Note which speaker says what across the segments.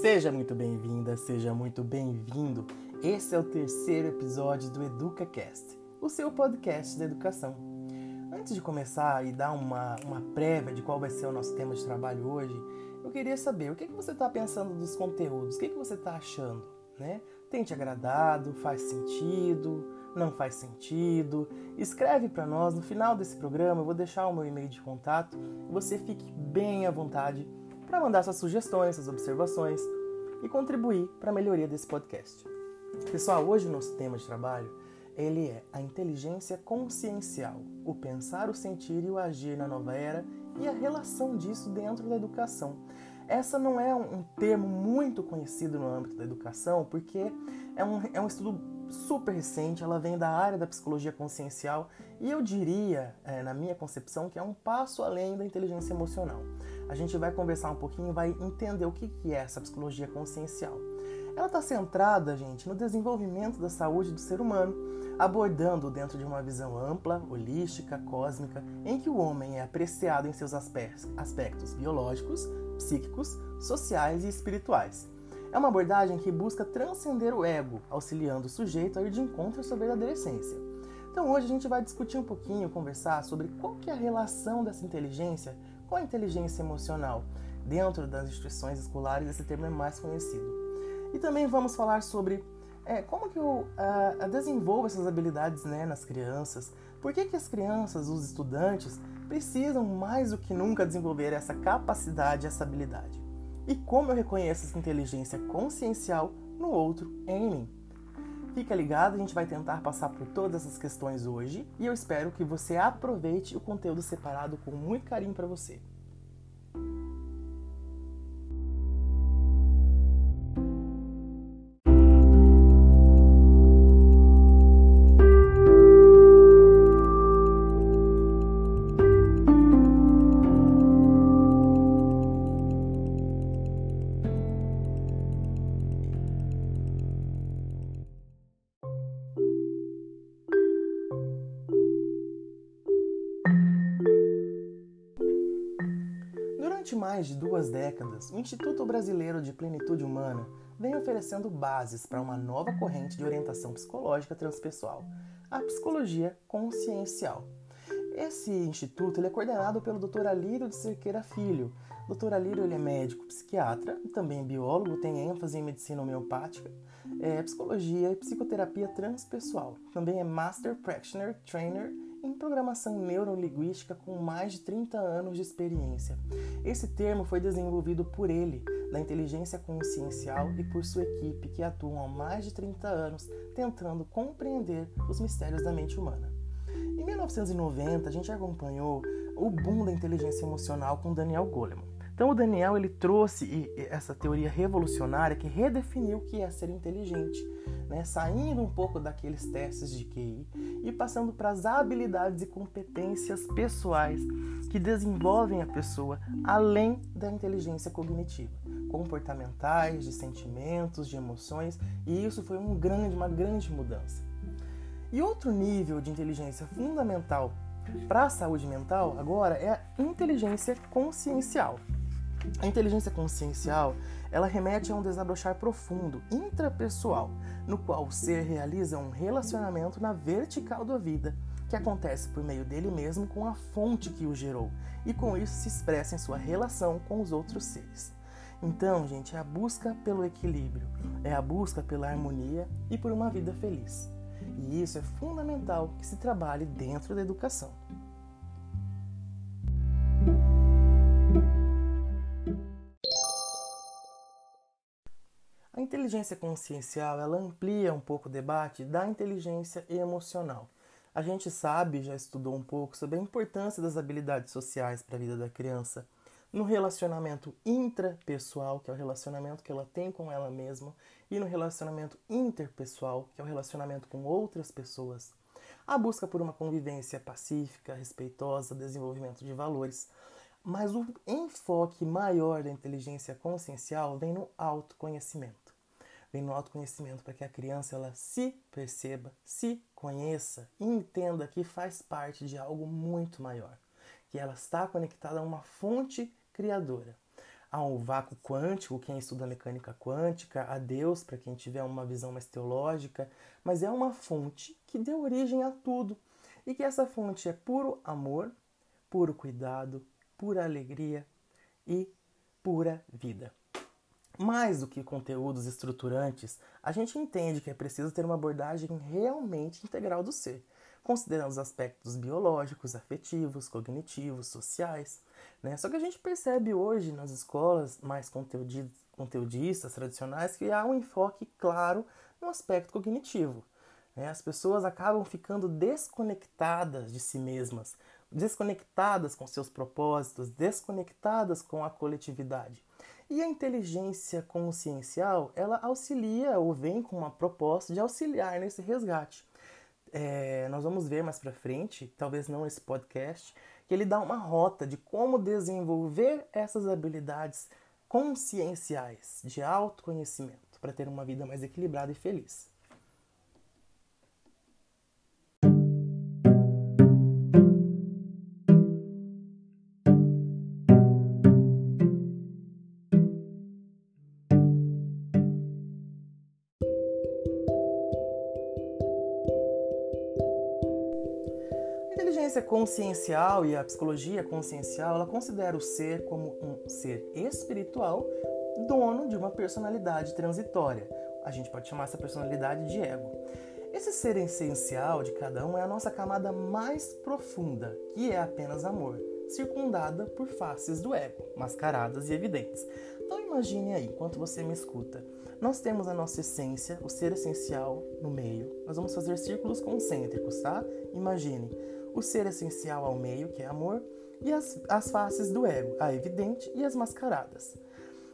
Speaker 1: Seja muito bem-vinda, seja muito bem-vindo. Esse é o terceiro episódio do EducaCast, o seu podcast da educação. Antes de começar e dar uma, uma prévia de qual vai ser o nosso tema de trabalho hoje, eu queria saber o que, que você está pensando dos conteúdos, o que, que você está achando, né? Tem te agradado? Faz sentido? Não faz sentido? Escreve para nós no final desse programa, eu vou deixar o meu e-mail de contato você fique bem à vontade para mandar suas sugestões, suas observações e contribuir para a melhoria desse podcast. Pessoal, hoje o nosso tema de trabalho ele é a inteligência consciencial, o pensar, o sentir e o agir na nova era e a relação disso dentro da educação. Essa não é um termo muito conhecido no âmbito da educação, porque é um, é um estudo super recente, ela vem da área da psicologia consciencial e eu diria, é, na minha concepção, que é um passo além da inteligência emocional. A gente vai conversar um pouquinho vai entender o que, que é essa psicologia consciencial. Ela está centrada, gente, no desenvolvimento da saúde do ser humano, abordando dentro de uma visão ampla, holística, cósmica, em que o homem é apreciado em seus aspectos biológicos, psíquicos, sociais e espirituais. É uma abordagem que busca transcender o ego, auxiliando o sujeito a ir de encontro à sua verdadeira essência. Então hoje a gente vai discutir um pouquinho, conversar sobre qual que é a relação dessa inteligência com a inteligência emocional. Dentro das instituições escolares esse termo é mais conhecido. E também vamos falar sobre é, como que eu uh, desenvolvo essas habilidades né, nas crianças, por que, que as crianças, os estudantes, precisam mais do que nunca desenvolver essa capacidade, essa habilidade. E como eu reconheço essa inteligência consciencial no outro em mim. Fica ligado, a gente vai tentar passar por todas essas questões hoje e eu espero que você aproveite o conteúdo separado com muito carinho para você. Durante mais de duas décadas, o Instituto Brasileiro de Plenitude Humana vem oferecendo bases para uma nova corrente de orientação psicológica transpessoal, a psicologia consciencial. Esse instituto é coordenado pelo Dr. Alírio de Cerqueira Filho. Dr. Alírio ele é médico psiquiatra, também biólogo, tem ênfase em medicina homeopática, é, psicologia e psicoterapia transpessoal. Também é Master Practitioner Trainer em programação neurolinguística com mais de 30 anos de experiência. Esse termo foi desenvolvido por ele, da inteligência consciencial e por sua equipe, que atuam há mais de 30 anos tentando compreender os mistérios da mente humana. Em 1990, a gente acompanhou o boom da inteligência emocional com Daniel Goleman. Então o Daniel ele trouxe essa teoria revolucionária que redefiniu o que é ser inteligente, né? saindo um pouco daqueles testes de QI e passando para as habilidades e competências pessoais que desenvolvem a pessoa além da inteligência cognitiva, comportamentais, de sentimentos, de emoções, e isso foi um grande, uma grande mudança. E outro nível de inteligência fundamental para a saúde mental agora é a inteligência consciencial. A inteligência consciencial, ela remete a um desabrochar profundo, intrapessoal, no qual o ser realiza um relacionamento na vertical da vida, que acontece por meio dele mesmo com a fonte que o gerou, e com isso se expressa em sua relação com os outros seres. Então, gente, é a busca pelo equilíbrio, é a busca pela harmonia e por uma vida feliz. E isso é fundamental que se trabalhe dentro da educação. Inteligência consciencial ela amplia um pouco o debate da inteligência emocional. A gente sabe, já estudou um pouco sobre a importância das habilidades sociais para a vida da criança no relacionamento intrapessoal, que é o relacionamento que ela tem com ela mesma, e no relacionamento interpessoal, que é o relacionamento com outras pessoas. A busca por uma convivência pacífica, respeitosa, desenvolvimento de valores. Mas o enfoque maior da inteligência consciencial vem no autoconhecimento vem no autoconhecimento para que a criança ela se perceba, se conheça e entenda que faz parte de algo muito maior, que ela está conectada a uma fonte criadora. ao vácuo quântico, quem estuda mecânica quântica, a Deus, para quem tiver uma visão mais teológica, mas é uma fonte que deu origem a tudo e que essa fonte é puro amor, puro cuidado, pura alegria e pura vida. Mais do que conteúdos estruturantes, a gente entende que é preciso ter uma abordagem realmente integral do ser, considerando os aspectos biológicos, afetivos, cognitivos, sociais. Né? Só que a gente percebe hoje nas escolas mais conteudistas tradicionais que há um enfoque claro no aspecto cognitivo. Né? As pessoas acabam ficando desconectadas de si mesmas, desconectadas com seus propósitos, desconectadas com a coletividade. E a inteligência consciencial, ela auxilia ou vem com uma proposta de auxiliar nesse resgate. É, nós vamos ver mais para frente, talvez não nesse podcast, que ele dá uma rota de como desenvolver essas habilidades conscienciais de autoconhecimento para ter uma vida mais equilibrada e feliz. Consciencial e a psicologia consciencial, ela considera o ser como um ser espiritual, dono de uma personalidade transitória. A gente pode chamar essa personalidade de ego. Esse ser essencial de cada um é a nossa camada mais profunda, que é apenas amor, circundada por faces do ego, mascaradas e evidentes. Então imagine aí, enquanto você me escuta, nós temos a nossa essência, o ser essencial no meio. Nós vamos fazer círculos concêntricos, tá? Imagine o ser essencial ao meio, que é amor, e as, as faces do ego, a evidente e as mascaradas.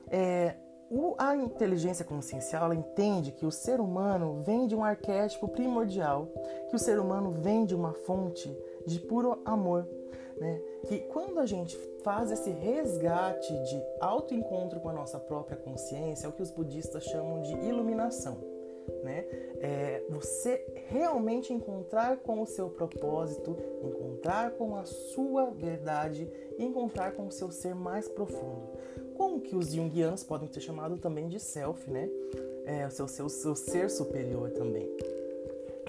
Speaker 1: É, o, a inteligência consciencial entende que o ser humano vem de um arquétipo primordial, que o ser humano vem de uma fonte de puro amor. Né? Que quando a gente faz esse resgate de autoencontro com a nossa própria consciência, é o que os budistas chamam de iluminação né? É você realmente encontrar com o seu propósito, encontrar com a sua verdade encontrar com o seu ser mais profundo. Como que os Jungianos podem ser chamados também de self, né? É, o seu, seu, seu ser superior também.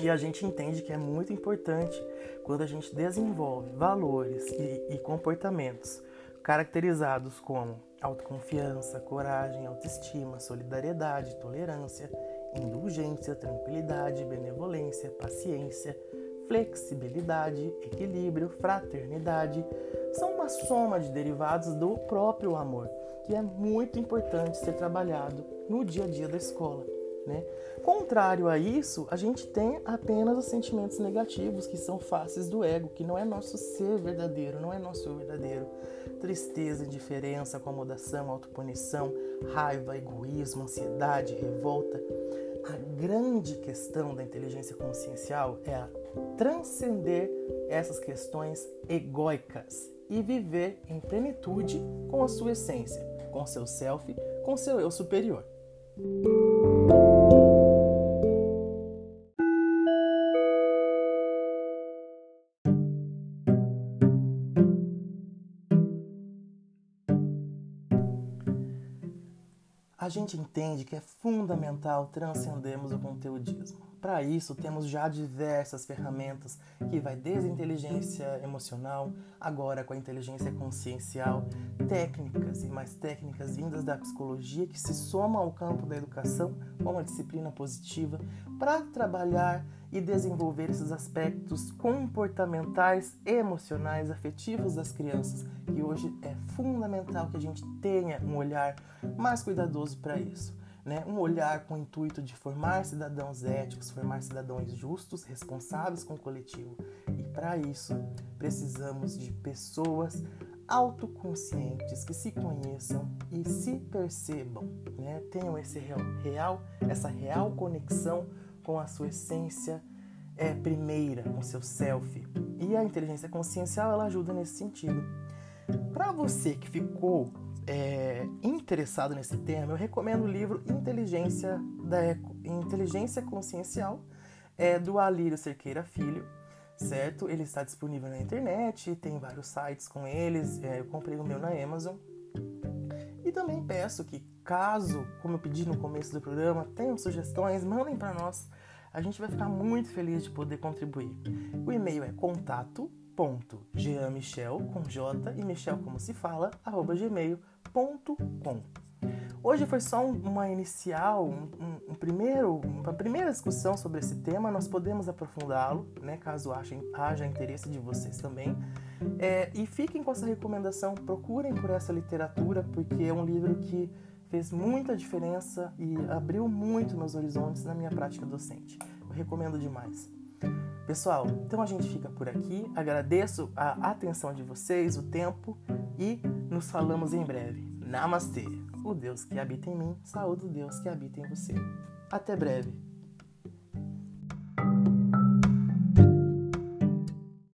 Speaker 1: E a gente entende que é muito importante quando a gente desenvolve valores e, e comportamentos caracterizados como autoconfiança, coragem, autoestima, solidariedade, tolerância indulgência, tranquilidade, benevolência, paciência, flexibilidade, equilíbrio, fraternidade, são uma soma de derivados do próprio amor, que é muito importante ser trabalhado no dia a dia da escola. Né? Contrário a isso, a gente tem apenas os sentimentos negativos, que são faces do ego, que não é nosso ser verdadeiro, não é nosso verdadeiro. Tristeza, indiferença, acomodação, autopunição, raiva, egoísmo, ansiedade, revolta. A grande questão da inteligência consciencial é a transcender essas questões egóicas e viver em plenitude com a sua essência, com seu self, com seu eu superior. A gente entende que é fundamental transcendermos o conteudismo. Para isso, temos já diversas ferramentas que vai desde a inteligência emocional, agora com a inteligência consciencial, técnicas e mais técnicas vindas da psicologia que se somam ao campo da educação como a disciplina positiva para trabalhar e desenvolver esses aspectos comportamentais, emocionais, afetivos das crianças, que hoje é fundamental que a gente tenha um olhar mais cuidadoso para isso. Né? Um olhar com o intuito de formar cidadãos éticos, formar cidadãos justos, responsáveis com o coletivo. E para isso, precisamos de pessoas autoconscientes que se conheçam e se percebam, né? tenham esse real, real, essa real conexão com a sua essência é, primeira, com seu self. E a inteligência consciencial ela ajuda nesse sentido. Para você que ficou é, interessado nesse tema, eu recomendo o livro Inteligência, da, Inteligência Consciencial é, do Alírio Cerqueira Filho, certo? Ele está disponível na internet, tem vários sites com eles, é, eu comprei o meu na Amazon. E também peço que, caso, como eu pedi no começo do programa, tenham sugestões, mandem para nós. A gente vai ficar muito feliz de poder contribuir. O e-mail é contato.jeanmichel, com J e Michel como se fala, arroba gmail.com. Hoje foi só uma inicial, um, um, primeiro, uma primeira discussão sobre esse tema. Nós podemos aprofundá-lo, né, caso haja, haja interesse de vocês também. É, e fiquem com essa recomendação, procurem por essa literatura, porque é um livro que fez muita diferença e abriu muito meus horizontes na minha prática docente. Eu recomendo demais. Pessoal, então a gente fica por aqui. Agradeço a atenção de vocês, o tempo e nos falamos em breve. Namastê! O Deus que habita em mim, saúde o Deus que habita em você. Até breve!